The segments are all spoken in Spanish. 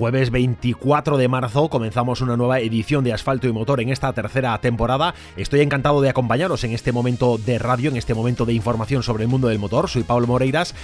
Jueves 24 de marzo comenzamos una nueva edición de Asfalto y Motor en esta tercera temporada. Estoy encantado de acompañaros en este momento de radio, en este momento de información sobre el mundo del motor. Soy Pablo Moreiras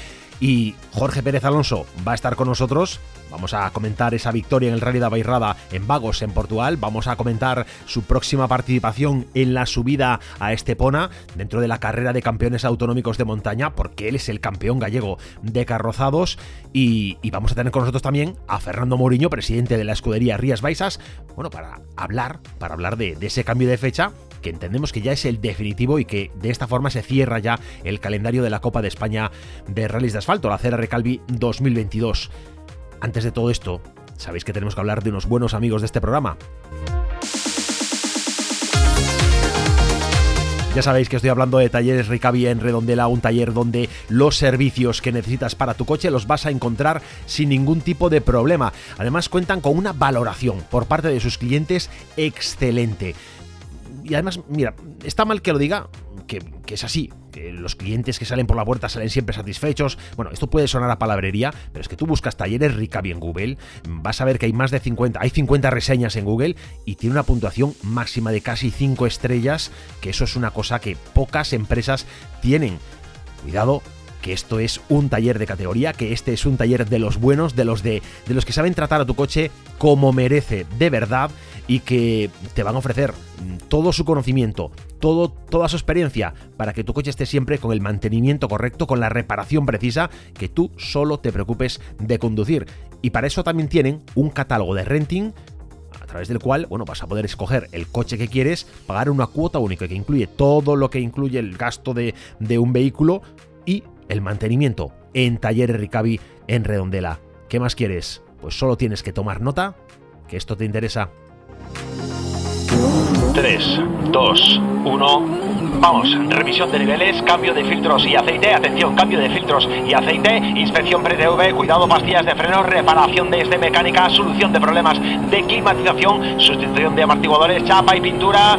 y Jorge Pérez Alonso va a estar con nosotros. Vamos a comentar esa victoria en el Rally de Bairrada en Vagos, en Portugal. Vamos a comentar su próxima participación en la subida a Estepona dentro de la carrera de campeones autonómicos de montaña, porque él es el campeón gallego de carrozados. Y, vamos a tener con nosotros también a Fernando Mourinho, presidente de la escudería Rías Baixas, bueno, para hablar, para hablar de, de ese cambio de fecha que entendemos que ya es el definitivo y que de esta forma se cierra ya el calendario de la Copa de España de Rallys de Asfalto, la Cera Recalvi 2022. Antes de todo esto, sabéis que tenemos que hablar de unos buenos amigos de este programa. Ya sabéis que estoy hablando de Talleres Ricavi en Redondela, un taller donde los servicios que necesitas para tu coche los vas a encontrar sin ningún tipo de problema. Además cuentan con una valoración por parte de sus clientes excelente y además, mira, está mal que lo diga, que, es así, los clientes que salen por la puerta salen siempre satisfechos. Bueno, esto puede sonar a palabrería, pero es que tú buscas talleres Ricavi en Google, vas a ver que hay más de 50, hay 50 reseñas en Google y tiene una puntuación máxima de casi 5 estrellas, que eso es una cosa que pocas empresas tienen. Cuidado, que esto es un taller de categoría, que este es un taller de los buenos, de los de, de los que saben tratar a tu coche como merece de verdad y que te van a ofrecer todo su conocimiento, todo, toda su experiencia para que tu coche esté siempre con el mantenimiento correcto, con la reparación precisa, que tú solo te preocupes de conducir. Y para eso también tienen un catálogo de renting a través del cual, bueno, vas a poder escoger el coche que quieres, pagar una cuota única que incluye todo lo que incluye el gasto de, de un vehículo y el mantenimiento en Talleres Ricavi en Redondela. ¿Qué más quieres? Pues solo tienes que tomar nota, que esto te interesa. 3, 2, 1. Vamos, revisión de niveles, cambio de filtros y aceite, atención, cambio de filtros y aceite, inspección pre-TV, cuidado, pastillas de freno, reparación de este mecánica, solución de problemas de climatización, sustitución de amortiguadores, chapa y pintura.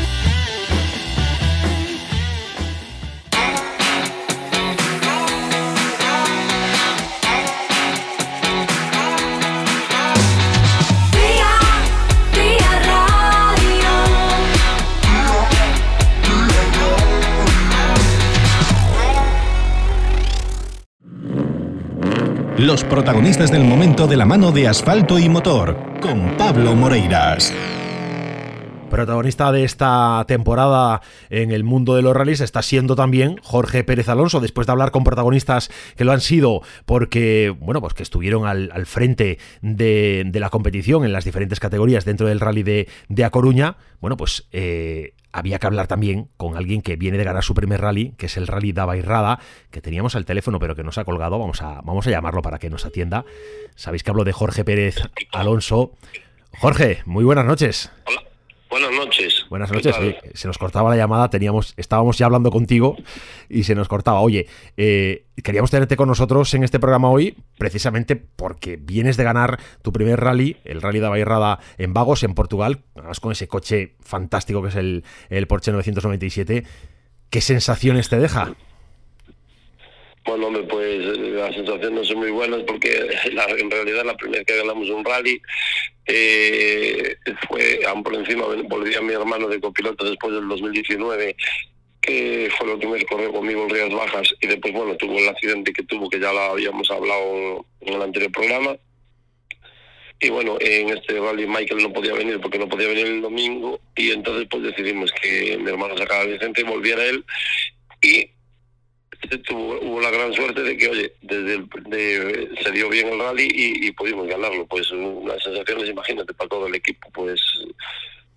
Los protagonistas del momento de la mano de asfalto y motor, con Pablo Moreiras. Protagonista de esta temporada en el mundo de los rallies está siendo también Jorge Pérez Alonso, después de hablar con protagonistas que lo han sido porque, bueno, pues que estuvieron al, frente de, la competición en las diferentes categorías dentro del rally de, de A Coruña. Bueno, pues eh, había que hablar también con alguien que viene de ganar su primer rally, que es el rally Dava Irrada, que teníamos al teléfono pero que nos ha colgado. Vamos a, vamos a llamarlo para que nos atienda. Sabéis que hablo de Jorge Pérez Alonso. Jorge, muy buenas noches. Hola. Buenas noches. Buenas noches. se nos cortaba la llamada, teníamos, estábamos ya hablando contigo y se nos cortaba. Oye, eh, queríamos tenerte con nosotros en este programa hoy, precisamente porque vienes de ganar tu primer rally, el Rally de Bairrada en Vagos, en Portugal, además con ese coche fantástico que es el, el Porsche 997. ¿Qué sensaciones te deja? Bueno, hombre, pues las sensaciones no son muy buenas porque en realidad la primera vez que ganamos un rally eh, fue por encima, volvía mi hermano de copiloto después del 2019 que fue lo que me corrió conmigo en Rías Bajas y después, bueno, tuvo el accidente que tuvo, que ya lo habíamos hablado en el anterior programa. Y bueno, en este rally Michael no podía venir porque no podía venir el domingo y entonces pues decidimos que mi hermano sacara licencia y volviera él y tuvo, hubo la gran suerte de que, oye, desde el, se dio bien el rally y, pudimos ganarlo. Pues unas sensaciones, imagínate, para todo el equipo, pues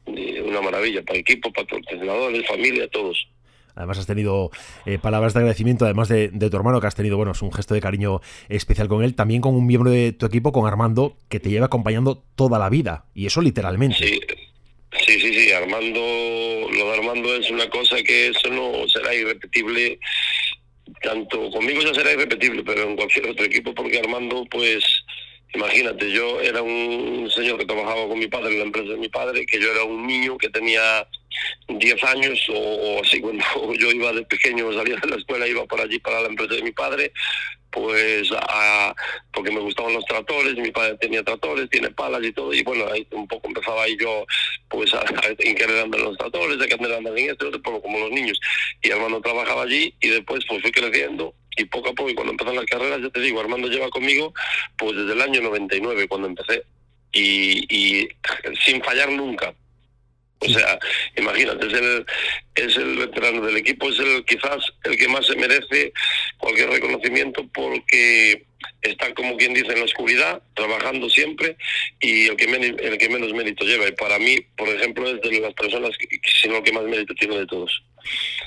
una maravilla, para el equipo, para los entrenadores, familia, todos. Además has tenido eh, palabras de agradecimiento, además de, tu hermano, que has tenido, bueno, es un gesto de cariño especial con él, también con un miembro de tu equipo, con Armando, que te lleva acompañando toda la vida, y eso literalmente. Sí, sí, sí, sí. Armando, lo de Armando es una cosa que eso no será irrepetible, tanto conmigo ya será irrepetible, pero en cualquier otro equipo, porque Armando, pues Imagínate, yo era un señor que trabajaba con mi padre en la empresa de mi padre, que yo era un niño que tenía 10 años o, así cuando yo iba de pequeño, salía de la escuela, iba por allí para la empresa de mi padre, pues a, porque me gustaban los tractores, mi padre tenía tractores, tiene palas y todo, y bueno, ahí un poco empezaba yo pues a, a querer andar en los tractores, a querer andar en esto, como los niños. Y hermano trabajaba allí y después pues fui creciendo y poco a poco, y cuando empezaron las carreras, ya te digo, Armando lleva conmigo pues desde el año 99 cuando empecé y, y sin fallar nunca. O sea, imagínate, es el, es el veterano del equipo, es el quizás el que más se merece cualquier reconocimiento porque está como quien dice en la oscuridad, trabajando siempre y el que, el que menos mérito lleva. Y para mí, por ejemplo, es de las personas que, si no el que más mérito tiene de todos.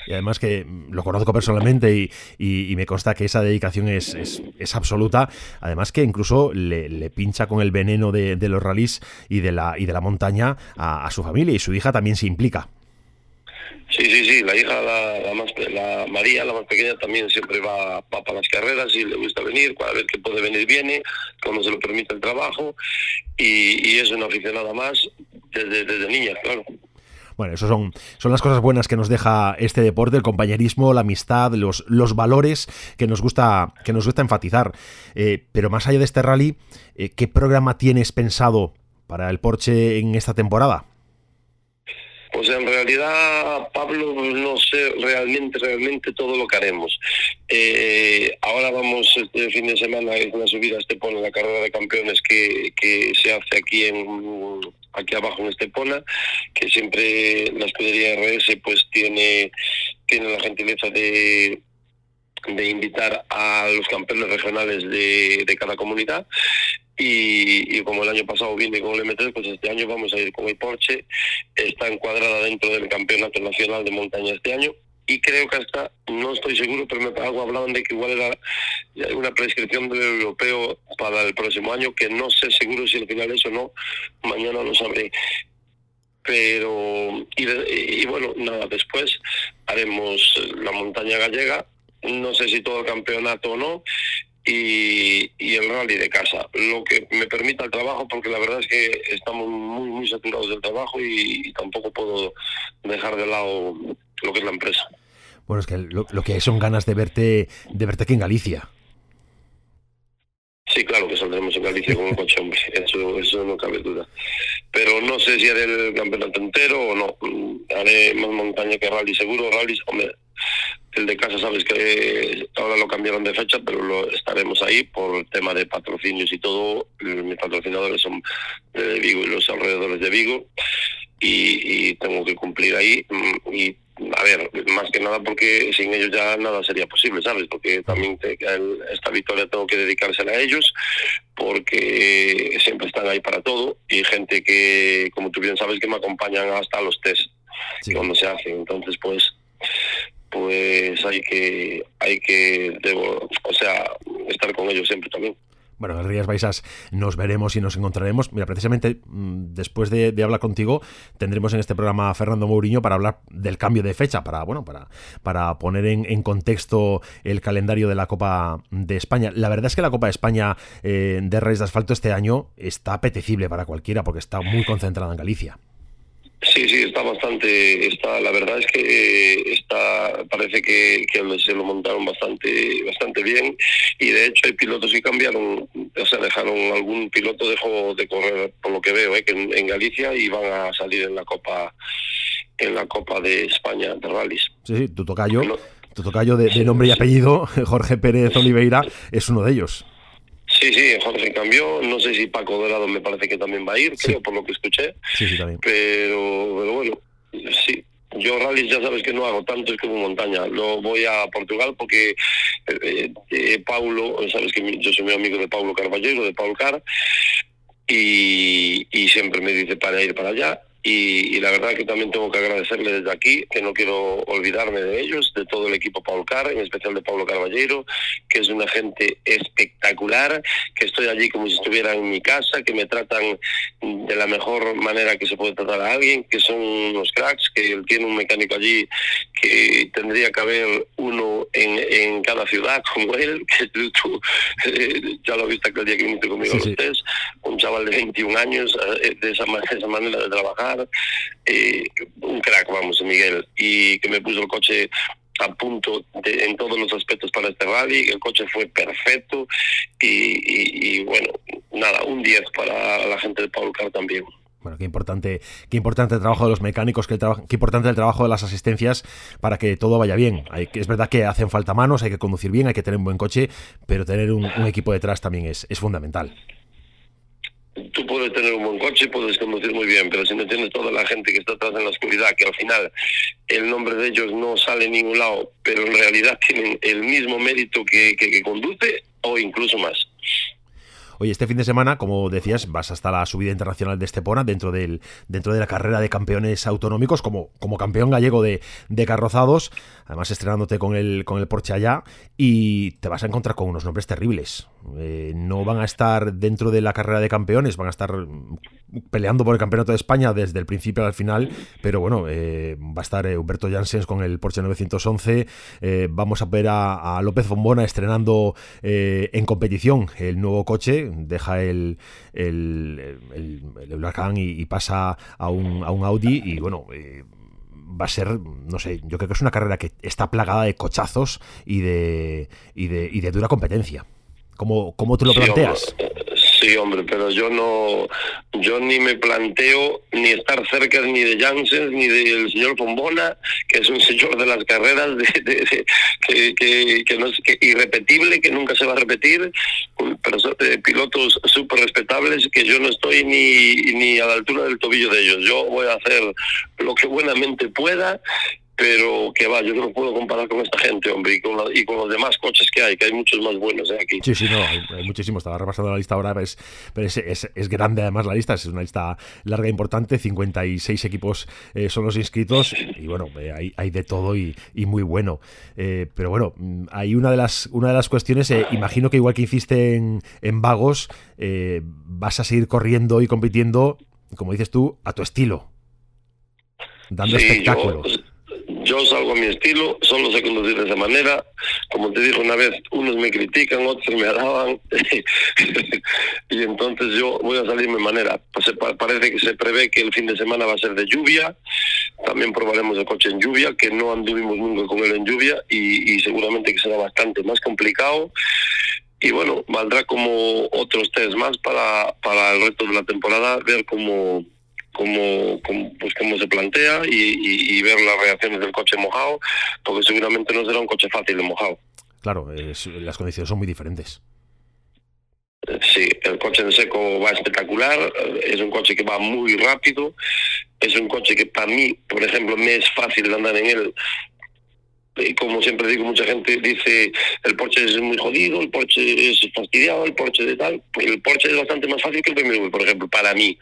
Y además que lo conozco personalmente y, me consta que esa dedicación es, es, absoluta. Además que incluso le, pincha con el veneno de, los rallies y de la, y de la montaña a, su familia y su hija también se implica. Sí, sí, sí, la hija, la, más, la María, la más pequeña, también siempre va, para las carreras y le gusta venir, cada vez que puede venir viene, cuando se lo permite el trabajo y, y es una aficionada más desde, desde niña, claro. Bueno, eso son, son las cosas buenas que nos deja este deporte, el compañerismo, la amistad, los, los valores que nos gusta, que nos gusta enfatizar. Eh, pero más allá de este rally, eh, ¿qué programa tienes pensado para el Porsche en esta temporada? Pues en realidad, Pablo, no sé realmente, realmente todo lo que haremos. Eh, ahora vamos este fin de semana, es una subida a Estepona, la carrera de campeones que, que se hace aquí en aquí abajo en Estepona, que siempre la escudería RS pues tiene, tiene la gentileza de de invitar a los campeones regionales de, de cada comunidad y, como el año pasado vine con el M3, pues este año vamos a ir con el Porsche. Está encuadrada dentro del Campeonato Nacional de Montaña este año y creo que hasta, no estoy seguro, pero me algo hablaban de que igual era una prescripción del europeo para el próximo año, que no sé seguro si al final eso no, mañana lo sabré. Pero, y, y bueno, nada, después haremos la montaña gallega, no sé si todo el campeonato o no, y, el rally de casa, lo que me permita el trabajo, porque la verdad es que estamos muy, muy saturados del trabajo y, tampoco puedo dejar de lado lo que es la empresa. Bueno, es que lo, que hay son ganas de verte, de verte aquí en Galicia. Sí, claro que saldremos en Galicia con un coche, hombre, eso, eso no cabe duda. Pero no sé si haré el campeonato entero o no. Haré más montaña que rally, seguro. Rally, hombre, el de casa sabes que ahora lo cambiaron de fecha, pero lo estaremos ahí por el tema de patrocinios y todo. Mis patrocinadores son de Vigo y los alrededores de Vigo y, tengo que cumplir ahí. Mm, y a ver, más que nada porque sin ellos ya nada sería posible, ¿sabes? Porque también esta victoria tengo que dedicársela a ellos porque siempre están ahí para todo y gente que, como tú bien sabes, que me acompañan hasta los test cuando se hacen. Entonces, pues pues hay que, hay que, debo, o sea, estar con ellos siempre también. Bueno, las Rías Baixas nos veremos y nos encontraremos. Mira, precisamente mm, después de, hablar contigo, tendremos en este programa a Fernando Mourinho para hablar del cambio de fecha, para, bueno, para, para poner en, contexto el calendario de la Copa de España. La verdad es que la Copa de España eh, de Reyes de Asfalto este año está apetecible para cualquiera porque está muy concentrada en Galicia. Sí, sí, está bastante, está, la verdad es que está, parece que, se lo montaron bastante, bastante bien y de hecho hay pilotos que cambiaron, o sea, dejaron algún piloto dejó de correr por lo que veo, ¿eh? que en, Galicia y van a salir en la Copa, en la Copa de España de rallies. Sí, sí, tu tocayo, tu tocayo de, de nombre y apellido, Jorge Pérez Oliveira, es uno de ellos. Sí, sí, Jorge cambió. No sé si Paco Dorado me parece que también va a ir, creo, por lo que escuché. Sí, sí, también. Pero, bueno, sí, yo rally ya sabes que no hago tanto es como montaña. Lo voy a Portugal porque eh, eh, Paulo, sabes que yo soy muy amigo de Paulo Carballeiro, de Paulo Car, y, y siempre me dice para ir para allá y, la verdad que también tengo que agradecerle desde aquí, que no quiero olvidarme de ellos, de todo el equipo Paul Car, en especial de Pablo Carballero, que es una gente espectacular, que estoy allí como si estuviera en mi casa, que me tratan de la mejor manera que se puede tratar a alguien, que son unos cracks, que él tiene un mecánico allí que tendría que haber uno en, en cada ciudad como él, que tú eh, ya lo viste aquel día que viniste conmigo los test, chaval de 21 años, eh, de esa, de esa manera de trabajar eh, un crack, vamos, Miguel, y que me puso el coche a punto en todos los aspectos para este rally, el coche fue perfecto y, bueno, nada, un 10 para la gente de Paul Car también. Bueno, qué importante, qué importante el trabajo de los mecánicos, qué, qué, importante el trabajo de las asistencias para que todo vaya bien. Hay, es verdad que hacen falta manos, hay que conducir bien, hay que tener un buen coche, pero tener un, un equipo detrás también es, es fundamental tú puedes tener un buen coche, puedes conducir muy bien, pero si no tienes toda la gente que está atrás en la oscuridad, que al final el nombre de ellos no sale en ningún lado, pero en realidad tienen el mismo mérito que, que, conduce o incluso más. Oye, este fin de semana, como decías, vas hasta la subida internacional de Estepona dentro del dentro de la carrera de campeones autonómicos como, como campeón gallego de, de carrozados, además estrenándote con el con el Porsche allá y te vas a encontrar con unos nombres terribles. Eh, no van a estar dentro de la carrera de campeones, van a estar peleando por el campeonato de España desde el principio al final, pero bueno, eh, va a estar eh, Humberto Janssens con el Porsche 911, vamos a ver a, López Bombona estrenando en competición el nuevo coche, deja el, el, Huracán y, pasa a un, a un Audi y bueno va a ser, no sé, yo creo que es una carrera que está plagada de cochazos y de, y de, y de dura competencia. ¿Cómo, cómo tú lo planteas? Sí, hombre, pero yo no, yo ni me planteo ni estar cerca ni de Janssen ni del señor Fombona, que es un señor de las carreras de, que, que, no es que irrepetible, que nunca se va a repetir, pero eh, pilotos súper respetables que yo no estoy ni, ni a la altura del tobillo de ellos. Yo voy a hacer lo que buenamente pueda pero que va, yo no puedo comparar con esta gente, hombre, y con, y con los demás coches que hay, que hay muchos más buenos ¿eh? aquí. Sí, sí, no, hay, muchísimos. Estaba repasando la lista ahora, pero, es, es, es, grande además la lista, es una lista larga e importante, 56 equipos eh, son los inscritos, y bueno, eh, hay, hay, de todo y, y muy bueno. pero bueno, mm, hay una de las, una de las cuestiones, imagino que igual que hiciste en, en Vagos, vas a seguir corriendo y compitiendo, como dices tú, a tu estilo, dando espectáculo yo salgo a mi estilo, solo sé conducir de esa manera. Como te dije una vez, unos me critican, otros me alaban. y entonces yo voy a salir de mi manera. Pues parece que se prevé que el fin de semana va a ser de lluvia. También probaremos el coche en lluvia, que no anduvimos nunca con él en lluvia y, seguramente que será bastante más complicado y bueno, valdrá como otros test más para, para el resto de la temporada, ver cómo, cómo, pues cómo se plantea y, ver las reacciones del coche mojado, porque seguramente no será un coche fácil de mojado. Claro, las condiciones son muy diferentes. Sí, el coche en seco va espectacular, es un coche que va muy rápido, es un coche que para mí, por ejemplo, me es fácil andar en él. Y como siempre digo, mucha gente dice el Porsche es muy jodido, el Porsche es fastidiado, el Porsche de tal. Pues el Porsche es bastante más fácil que el BMW, por ejemplo, para mí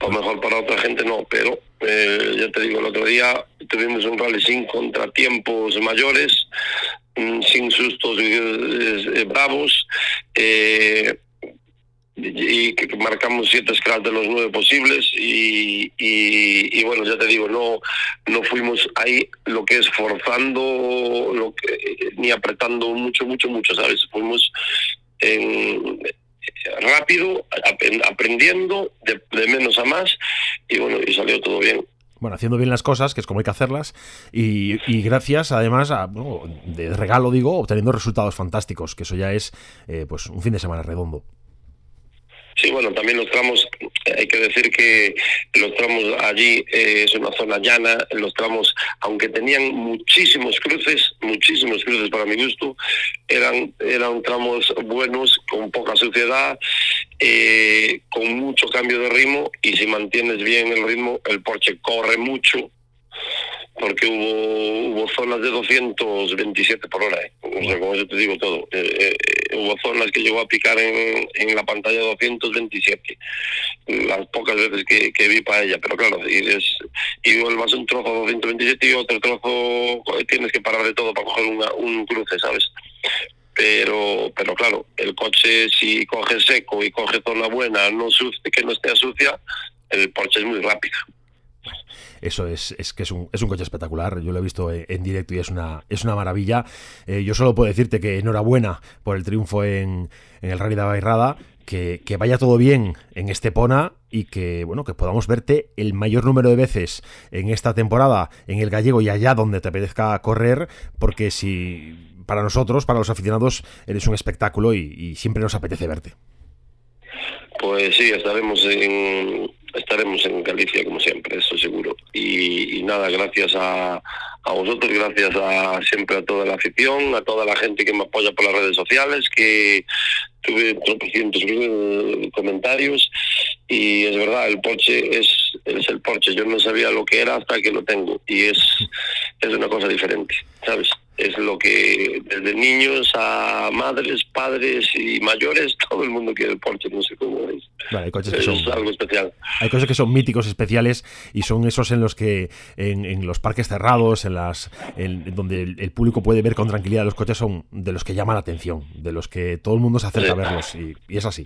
a lo mejor para otra gente no, pero eh, ya te digo, el otro día tuvimos un rally sin contratiempos mayores, mm, sin sustos eh, bravos, eh, y que marcamos siete scratch de los nueve posibles y, y, bueno ya te digo no no fuimos ahí lo que es forzando lo que, ni apretando mucho mucho mucho sabes fuimos en, rápido, aprendiendo de, menos a más y bueno, y salió todo bien bueno, haciendo bien las cosas, que es como hay que hacerlas, y, gracias además a, de regalo digo, obteniendo resultados fantásticos, que eso ya es eh, pues un fin de semana redondo. Sí, bueno, también los tramos, hay que decir que los tramos allí eh, es una zona llana, los tramos, aunque tenían muchísimos cruces, muchísimos cruces para mi gusto, eran, eran tramos buenos, con poca suciedad, eh, con mucho cambio de ritmo, y si mantienes bien el ritmo, el Porsche corre mucho, porque hubo, hubo zonas de 227 por hora. ¿eh? O sea, como yo te digo todo. Eh, eh, hubo zonas que llegó a picar en, la pantalla 227. Las pocas veces que, vi para ella. Pero claro, y, es, y vuelvas un trozo a 227 y otro trozo tienes que parar de todo para coger un cruce, ¿sabes? pero pero claro, el coche si coge seco y coge zona buena, no que no esté sucia, el Porsche es muy rápido. Eso es, es que es un, es un coche espectacular. Yo lo he visto en directo y es una, es una maravilla. Eh, yo solo puedo decirte que enhorabuena por el triunfo en, en el Rally de Bairrada. Que, que, vaya todo bien en Estepona y que bueno que podamos verte el mayor número de veces en esta temporada en el gallego y allá donde te apetezca correr porque si para nosotros para los aficionados eres un espectáculo y, y siempre nos apetece verte pues sí estaremos en estaremos en Galicia como siempre, eso seguro. Y, nada, gracias a, a, vosotros, gracias a siempre a toda la afición, a toda la gente que me apoya por las redes sociales, que tuve tropecientos comentarios y es verdad, el Porsche es, es el Porsche. Yo no sabía lo que era hasta que lo tengo y es, es una cosa diferente, ¿sabes? Es lo que desde niños a madres, padres y mayores, todo el mundo quiere el Porsche, no sé cómo es. hay coches que son, algo especial. Hay coches que son míticos, especiales, y son esos en los que en, los parques cerrados, en las donde el, público puede ver con tranquilidad los coches, son de los que llaman la atención, de los que todo el mundo se acerca a verlos, y, es así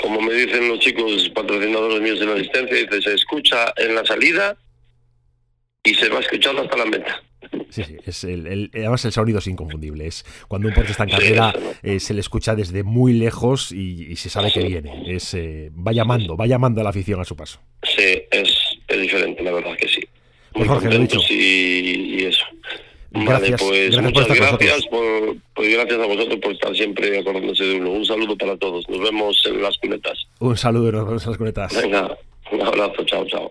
como me dicen los chicos patrocinadores míos en la asistencia, dice, se escucha en la salida y se va escuchando hasta la meta. Sí, sí, es el, además el sonido es inconfundible. Es cuando un Porsche está en carrera, eh, se le escucha desde muy lejos y, se sabe que viene. Es eh, va llamando, va llamando a la afición a su paso. Sí, es, diferente, la verdad que sí. Pues Jorge, lo dicho. Y, eso. Gracias, pues gracias muchas gracias, por, pues gracias a vosotros por estar siempre acordándose de uno. Un saludo para todos. Nos vemos en las cunetas. Un saludo, nos vemos en las cunetas. Venga, un abrazo, chao, chao.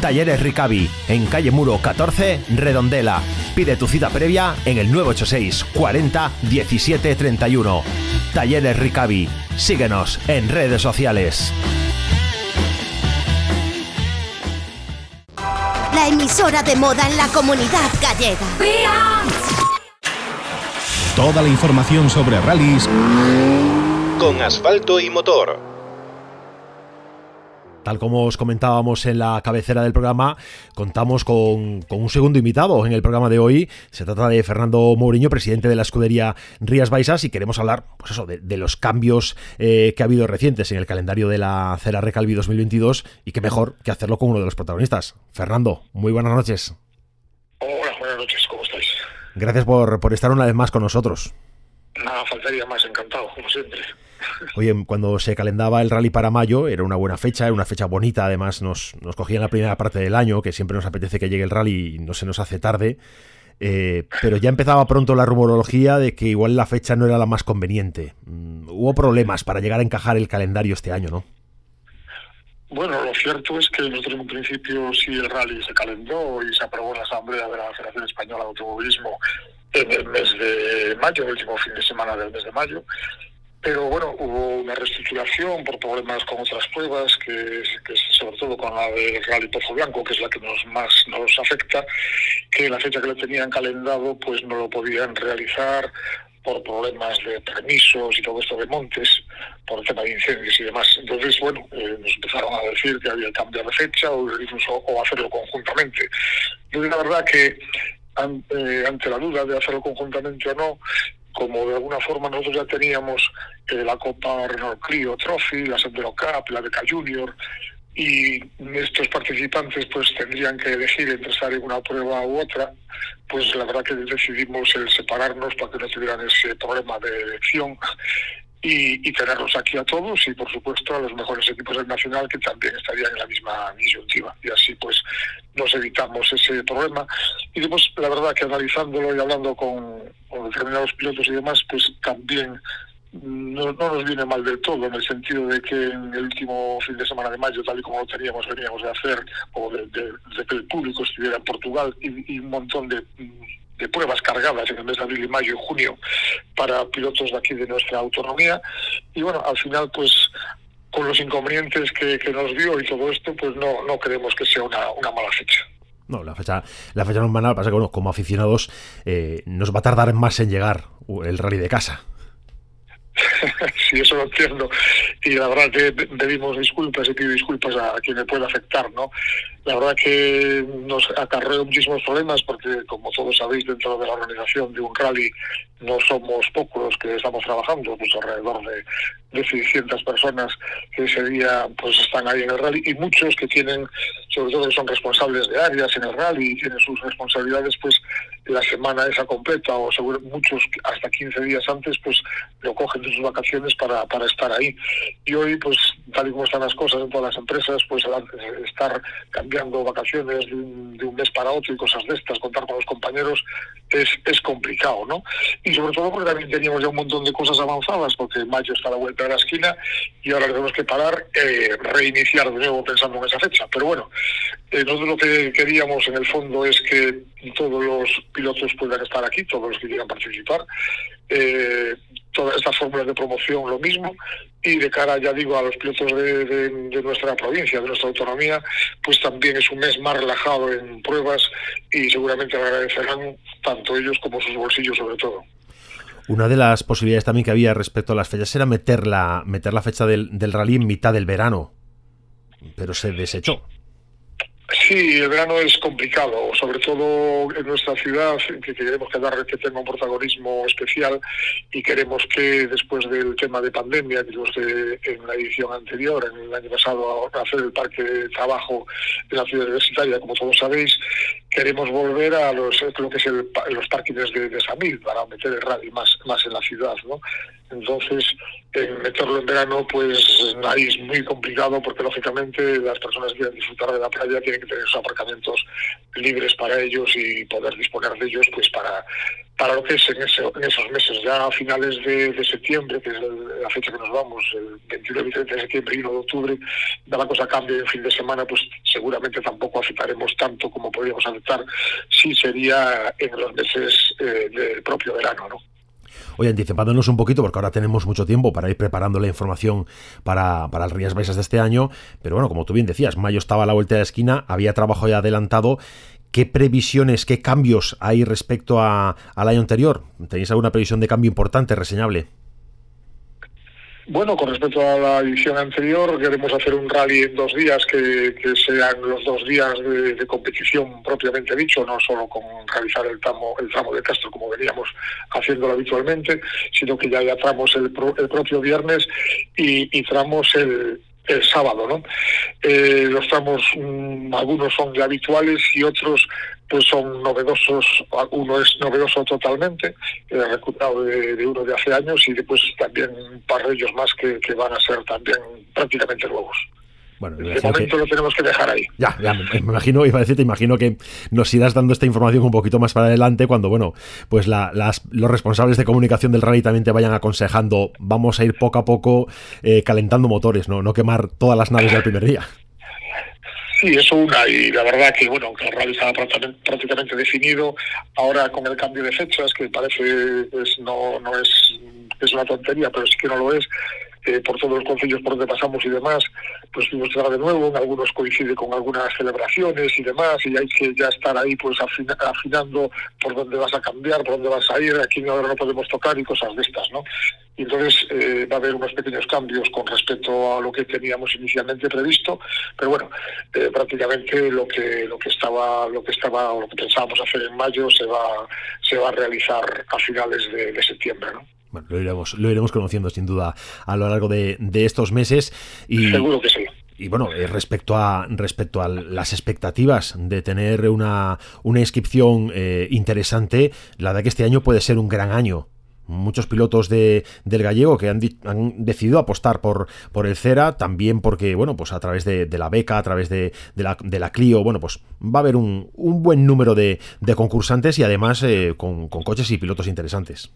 Talleres Ricavi, en calle Muro 14, Redondela. Pide tu cita previa en el 986 40 17 31. Talleres Ricavi. Síguenos en redes sociales. La emisora de moda en la comunidad gallega. Toda la información sobre rallies con asfalto y motor. Tal como os comentábamos en la cabecera del programa, contamos con, un segundo invitado en el programa de hoy. Se trata de Fernando Mourinho, presidente de la escudería Rías Baixas, y queremos hablar pues eso, de, los cambios eh, que ha habido recientes en el calendario de la Cera Recalvi 2022 y qué mejor que hacerlo con uno de los protagonistas. Fernando, muy buenas noches. Hola, buenas noches, ¿cómo estáis? Gracias por, por estar una vez más con nosotros. Nada, faltaría más, encantado, como siempre. Oye, cuando se calendaba el rally para mayo, era una buena fecha, era una fecha bonita, además nos, nos cogía la primera parte del año, que siempre nos apetece que llegue el rally y no se nos hace tarde. Eh, pero ya empezaba pronto la rumorología de que igual la fecha no era la más conveniente. Mm, hubo problemas para llegar a encajar el calendario este año, ¿no? Bueno, lo cierto es que nosotros en un principio sí el rally se calendó y se aprobó en la Asamblea de la Federación Española de Automovilismo en el mes de mayo, el último fin de semana del mes de mayo, pero bueno, hubo una reestructuración por problemas con otras pruebas, que, sobre todo con la del Rally Pozo Blanco, que es la que nos más nos afecta, que la fecha que le tenían calendado pues no lo podían realizar por problemas de permisos y todo esto de montes, por el tema de incendios y demás. Entonces, bueno, eh, nos empezaron a decir que había que cambiar de fecha o o hacerlo conjuntamente. Yo la verdad que ante, ante la duda de hacerlo conjuntamente o no, como de alguna forma nosotros ya teníamos eh, la Copa Renault Clio Trophy, la Sendero Cup, la Beca Junior, y estos participantes pues tendrían que elegir entre estar en una prueba u otra, pues la verdad que decidimos el separarnos para que no tuvieran ese problema de elección y, tenerlos aquí a todos y por supuesto a los mejores equipos del Nacional que también estarían en la misma disyuntiva. Y así pues nos evitamos ese problema. Y después la verdad que analizándolo y hablando con, determinados pilotos y demás pues también no, nos viene mal del todo, en el sentido de que en el último fin de semana de mayo, tal y como lo teníamos, veníamos de hacer, o de, que el público estuviera en Portugal, y, un montón de, pruebas cargadas en el mes de abril y mayo y junio para pilotos de aquí de nuestra autonomía. Y bueno, al final, pues con los inconvenientes que, nos dio y todo esto, pues no, no creemos que sea una, una mala fecha. No, la fecha, la fecha no es mala, pasa que bueno, como aficionados eh, nos va a tardar más en llegar el rally de casa. sí, eso lo entiendo. Y la verdad que pedimos disculpas y pido disculpas a, quien me pueda afectar, ¿no? La verdad que nos acarreó muchísimos problemas porque, como todos sabéis, dentro de la organización de un rally no somos pocos los que estamos trabajando, pues alrededor de, de 600 personas que ese día pues están ahí en el rally y muchos que tienen, sobre todo que son responsables de áreas en el rally y tienen sus responsabilidades pues la semana esa completa o seguro muchos hasta 15 días antes pues lo cogen de sus vacaciones para, para estar ahí. Y hoy pues tal y como están las cosas en todas las empresas pues estar cambiando vacaciones de un, mes para otro y cosas de estas, contar con los compañeros es, es complicado, ¿no? Y sobre todo porque también teníamos ya un montón de cosas avanzadas porque mayo está la vuelta la esquina y ahora tenemos que parar, eh, reiniciar de nuevo pensando en esa fecha. Pero bueno, eh, nosotros lo que queríamos en el fondo es que todos los pilotos puedan estar aquí, todos los que quieran participar. Eh, todas estas fórmulas de promoción lo mismo y de cara, ya digo, a los pilotos de, de, nuestra provincia, de nuestra autonomía, pues también es un mes más relajado en pruebas y seguramente agradecerán tanto ellos como sus bolsillos sobre todo. Una de las posibilidades también que había respecto a las fechas era meter la, meter la fecha del, del rally en mitad del verano, pero se desechó. Sí, el verano es complicado, sobre todo en nuestra ciudad, que queremos que, dar, que tenga un protagonismo especial y queremos que después del tema de pandemia, que de, en la edición anterior, en el año pasado, hacer el parque de trabajo de la ciudad universitaria, como todos sabéis, queremos volver a los, lo que es los parques de, de Samil para meter el rally más, más en la ciudad, ¿no? Entonces, meterlo en verano, pues ahí es muy complicado porque lógicamente las personas que quieren disfrutar de la playa tienen que tener sus aparcamientos libres para ellos y poder disponer de ellos pues para, para lo que es en, esos meses. Ya a finales de, septiembre, que es la fecha que nos vamos, el 29 y 30 de septiembre y 1 de octubre, da la cosa cambia en fin de semana, pues seguramente tampoco aceptaremos tanto como podríamos aceptar si sería en los meses eh, del propio verano, ¿no? Oye, anticipándonos un poquito, porque ahora tenemos mucho tiempo para ir preparando la información para, para el Rías Baixas de este año, pero bueno, como tú bien decías, mayo estaba a la vuelta de la esquina, había trabajo ya adelantado. ¿Qué previsiones, qué cambios hay respecto a, al año anterior? ¿Tenéis alguna previsión de cambio importante, reseñable? Bueno, con respecto a la edición anterior, queremos hacer un rally en dos días que, sean los dos días de, competición propiamente dicho, no solo con realizar el tramo, el tramo de Castro como veníamos haciéndolo habitualmente, sino que ya haya tramos el, el propio viernes y tramos el, el sábado, ¿no? Eh, los tramos, mm, algunos son ya habituales y otros pues son novedosos, uno es novedoso totalmente, he recuperado de, uno de hace años y después también un par de ellos más que, que van a ser también prácticamente nuevos. Bueno, de momento lo tenemos que dejar ahí. Ya, ya, me imagino, iba a decir, te imagino que nos irás dando esta información un poquito más para adelante cuando, bueno, pues las, los responsables de comunicación del rally también te vayan aconsejando, vamos a ir poco a poco eh, calentando motores, ¿no? No quemar todas las naves del primer día. Sí, eso una, y la verdad que bueno, que el rally estaba prácticamente definido, ahora con el cambio de fechas, que parece pues no, no es, es una tontería, pero sí que no lo es, por todos los concilios por donde pasamos y demás, pues fuimos a de nuevo, en algunos coincide con algunas celebraciones y demás, y hay que ya estar ahí pues afinando por dónde vas a cambiar, por dónde vas a ir, aquí ahora no podemos tocar y cosas de estas, ¿no? Y entonces eh, va a haber unos pequeños cambios con respecto a lo que teníamos inicialmente previsto, pero bueno, eh, prácticamente lo que lo que estaba lo que estaba o lo que pensábamos hacer en mayo se va se va a realizar a finales de, septiembre. Bueno, lo iremos, lo iremos conociendo sin duda a lo largo de, estos meses. Y, Seguro que sí. Y bueno, eh, respecto a respecto a las expectativas de tener una, una inscripción eh, interesante, la de que este año puede ser un gran año muchos pilotos de, del gallego que han, han, decidido apostar por, por el Cera, también porque, bueno, pues a través de, de la beca, a través de, de, la, de la Clio, bueno, pues va a haber un, un buen número de, concursantes y además eh, con, con coches y pilotos interesantes.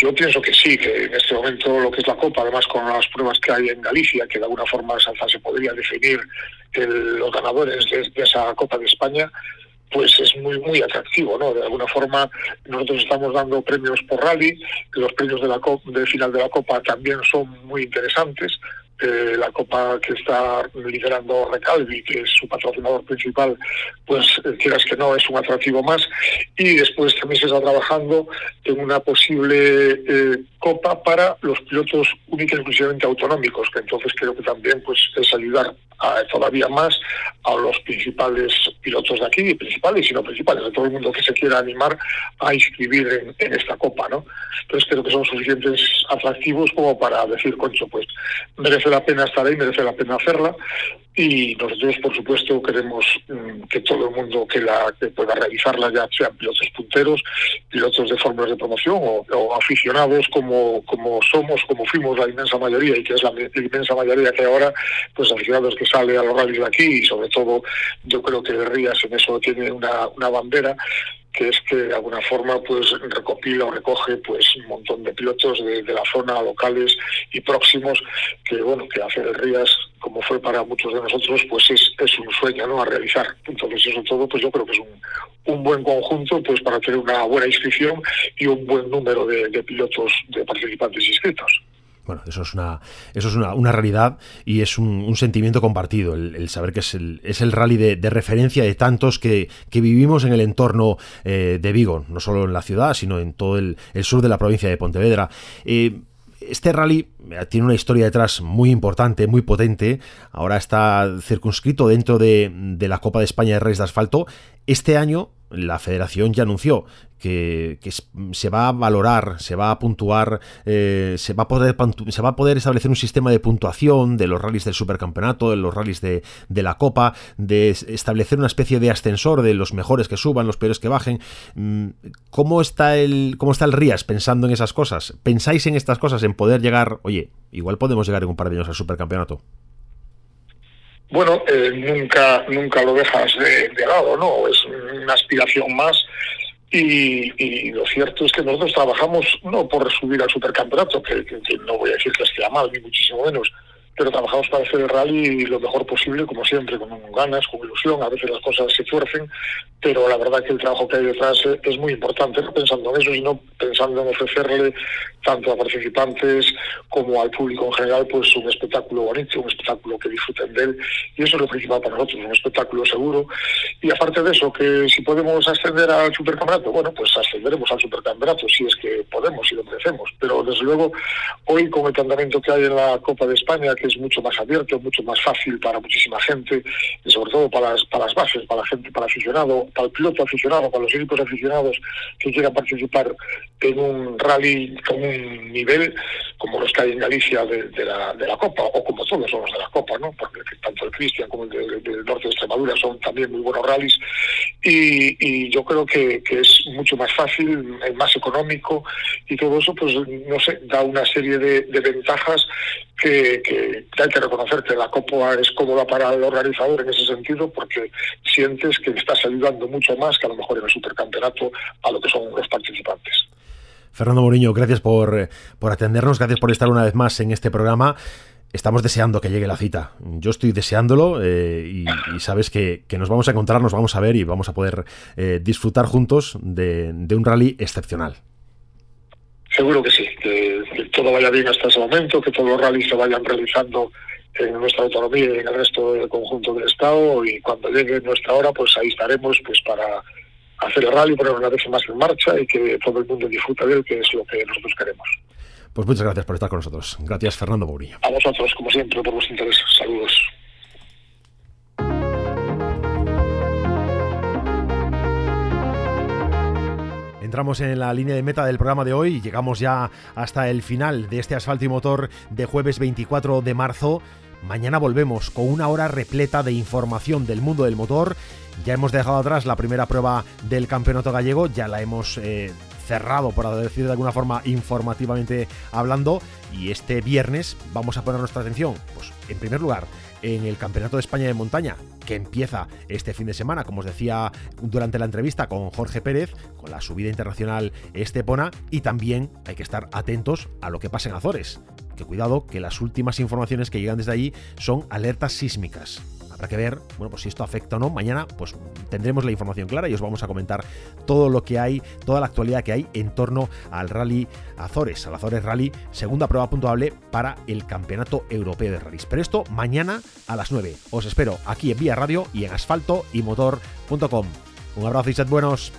Yo pienso que sí, que en este momento lo que es la Copa, además con las pruebas que hay en Galicia, que de alguna forma se podría definir los ganadores de, de, esa Copa de España, pues es muy muy atractivo, ¿no? De alguna forma nosotros estamos dando premios por rally, los premios de la Copa, de final de la Copa también son muy interesantes, eh, la copa que está liderando Recalvi, que es su patrocinador principal, pues eh, quieras que no, es un atractivo más. Y después también se está trabajando en una posible eh, copa para los pilotos y exclusivamente autonómicos, que entonces creo que también pues es ayudar a, todavía más a los principales pilotos de aquí, principales y no principales, de todo el mundo que se quiera animar a inscribir en, en esta copa, ¿no? Entonces creo que son suficientes atractivos como para decir, concho, pues merece la pena estar ahí, merece la pena hacerla y nosotros por supuesto queremos mm, que todo el mundo que la que pueda realizarla ya sean pilotos punteros, pilotos de fórmulas de promoción o, aficionados como, como somos, como fuimos la inmensa mayoría y que es la, la inmensa mayoría que ahora, pues aficionados que sale a los rallies de aquí y sobre todo yo creo que Rías en eso tiene una, una bandera que es que de alguna forma pues recopila o recoge pues un montón de pilotos de, la zona, locales y próximos, que bueno, que hacer el Rías, como fue para muchos de nosotros, pues es, es un sueño ¿no? a realizar. Entonces eso todo, pues yo creo que es un, un buen conjunto pues para tener una buena inscripción y un buen número de pilotos, de participantes inscritos. Bueno, eso es una, eso es una, una realidad y es un, sentimiento compartido, el, saber que es el, es el rally de, referencia de tantos que, que, vivimos en el entorno eh, de Vigo, no solo en la ciudad, sino en todo el, sur de la provincia de Pontevedra. Eh, este rally tiene una historia detrás muy importante, muy potente. Ahora está circunscrito dentro de, de la Copa de España de Reyes de Asfalto. Este año la federación ya anunció que, se va a valorar, se va a puntuar, eh, se, va a poder, establecer un sistema de puntuación de los rallies del supercampeonato, de los rallies de, de, la Copa, de establecer una especie de ascensor de los mejores que suban, los peores que bajen. Mm, ¿Cómo está el, cómo está el Rías pensando en esas cosas? ¿Pensáis en estas cosas, en poder llegar, oye, igual podemos llegar en un par de años al supercampeonato? bueno, eh, nunca nunca lo dejas de, de, lado, ¿no? Es una aspiración más. Y, lo cierto es que nosotros trabajamos no por subir al supercampeonato, que no voy a decir que esté mal, ni muchísimo menos, pero trabajamos para hacer el rally lo mejor posible, como siempre, con ganas, con ilusión, a veces las cosas se tuercen, pero la verdad que el trabajo que hay detrás es muy importante, no pensando en eso, sino pensando en ofrecerle tanto a participantes como al público en general, pues un espectáculo bonito, un espectáculo que disfruten de él, y eso es lo principal para nosotros, un espectáculo seguro, y aparte de eso, que si podemos ascender al supercampeonato, bueno, pues ascenderemos al supercampeonato, si es que podemos y lo merecemos, pero desde luego, hoy con el planteamiento que hay en la Copa de España, que es mucho más abierto, mucho más fácil para muchísima gente, y sobre todo para las, para las bases, para la gente, para el aficionado, para el piloto aficionado, para los equipos aficionados que quieran participar en un rally con un nivel como los que hay en Galicia de, la, de la Copa, o como todos son los de la Copa, ¿no? porque tanto el Cristian como el del de, norte de Extremadura son también muy buenos rallies, y, yo creo que, es mucho más fácil, más económico, y todo eso, pues, no sé, da una serie de, ventajas que, hay que reconocer que la Copa es cómoda para el organizador en ese sentido, porque sientes que estás ayudando mucho más que a lo mejor en el supercampeonato a lo que son los participantes. Fernando Moriño, gracias por, por atendernos, gracias por estar una vez más en este programa. Estamos deseando que llegue la cita. Yo estoy deseándolo eh, y, sabes que, nos vamos a encontrar, nos vamos a ver y vamos a poder eh, disfrutar juntos de un rally excepcional. Seguro que sí, que, que, todo vaya bien hasta ese momento, que todos los rallies se vayan realizando en nuestra autonomía y en el resto del conjunto del Estado y cuando llegue nuestra hora, pues ahí estaremos pues para hacer el rally, poner una vez más en marcha y que todo el mundo disfrute de él, que es lo que nosotros queremos. Pues muchas gracias por estar con nosotros. Gracias, Fernando Mourinho. A vosotros, como siempre, por vuestro interés. Saludos. Entramos en la línea de meta del programa de hoy llegamos ya hasta el final de este asfalto y motor de jueves 24 de marzo. Mañana volvemos con una hora repleta de información del mundo del motor. Ya hemos dejado atrás la primera prueba del campeonato gallego, ya la hemos eh, cerrado, por decir de alguna forma informativamente hablando, y este viernes vamos a poner nuestra atención, pues en primer lugar, en el Campeonato de España de Montaña, que empieza este fin de semana, como os decía durante la entrevista con Jorge Pérez, con la subida internacional Estepona, y también hay que estar atentos a lo que pasa en Azores. Que cuidado, que las últimas informaciones que llegan desde allí son alertas sísmicas Habrá que ver, bueno, pues si esto afecta o no. Mañana, pues tendremos la información clara y os vamos a comentar todo lo que hay, toda la actualidad que hay en torno al Rally Azores, al Azores Rally, segunda prueba puntuable para el Campeonato Europeo de Rallys. Pero esto mañana a las 9. Os espero aquí en Vía Radio y en asfalto y motor.com. Un abrazo y sed buenos.